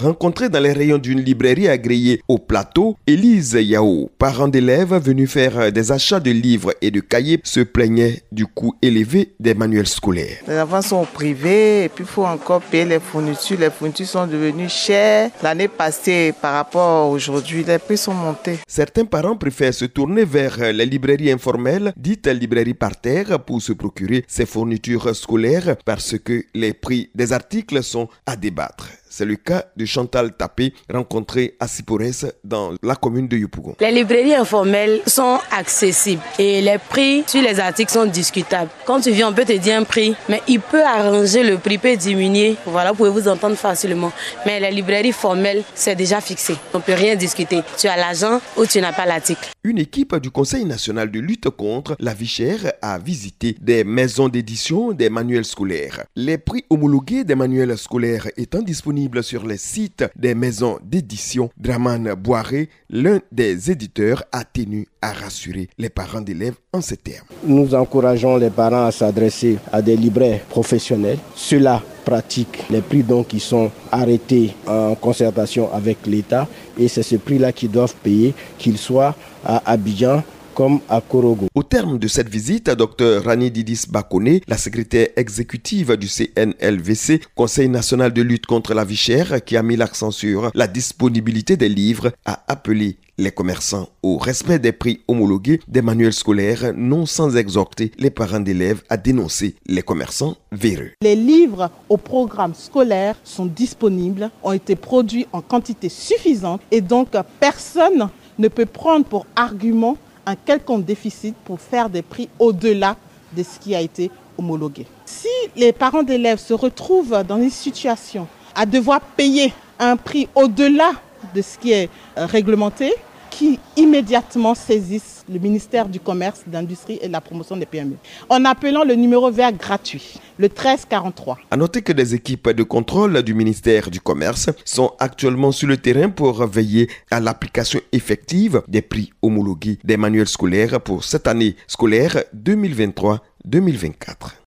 rencontrée dans les rayons d'une librairie agréée au plateau, Élise Yao, parent d'élèves venus faire des achats de livres et de cahiers, se plaignait du coût élevé des manuels scolaires. Les enfants sont privés et puis il faut encore payer les fournitures. Les fournitures sont devenues chères. L'année passée, par rapport à aujourd'hui, les prix sont montés. Certains parents préfèrent se tourner vers les librairies informelles, dites librairies par terre, pour se procurer ces fournitures scolaires parce que les prix des articles sont à débattre. C'est le cas de Chantal Tapé, rencontrée à Sipores dans la commune de Yopougon. Les librairies informelles sont accessibles et les prix sur les articles sont discutables. Quand tu viens, on peut te dire un prix, mais il peut arranger le prix, peut diminuer. Voilà, vous pouvez vous entendre facilement. Mais les librairies formelles, c'est déjà fixé. On ne peut rien discuter. Tu as l'argent ou tu n'as pas l'article. Une équipe du Conseil national de lutte contre la vie chère a visité des maisons d'édition des manuels scolaires. Les prix homologués des manuels scolaires étant disponibles sur les sites des maisons d'édition. Draman Boiré, l'un des éditeurs, a tenu à rassurer les parents d'élèves en ces termes. Nous encourageons les parents à s'adresser à des libraires professionnels. Cela pratique les prix donc qui sont arrêtés en concertation avec l'État et c'est ce prix-là qu'ils doivent payer, qu'ils soient à Abidjan comme à Korogo. Au terme de cette visite, Dr Rani Didis Bakone, la secrétaire exécutive du CNLVC, Conseil national de lutte contre la vie chère, qui a mis l'accent sur la disponibilité des livres, a appelé les commerçants au respect des prix homologués des manuels scolaires, non sans exhorter les parents d'élèves à dénoncer les commerçants véreux. Les livres au programme scolaire sont disponibles, ont été produits en quantité suffisante et donc personne ne peut prendre pour argument un quelconque déficit pour faire des prix au-delà de ce qui a été homologué. Si les parents d'élèves se retrouvent dans une situation à devoir payer un prix au-delà de ce qui est réglementé, qui immédiatement saisissent le ministère du Commerce, de l'Industrie et de la Promotion des PME en appelant le numéro vert gratuit, le 1343. À noter que des équipes de contrôle du ministère du Commerce sont actuellement sur le terrain pour veiller à l'application effective des prix homologués des manuels scolaires pour cette année scolaire 2023-2024.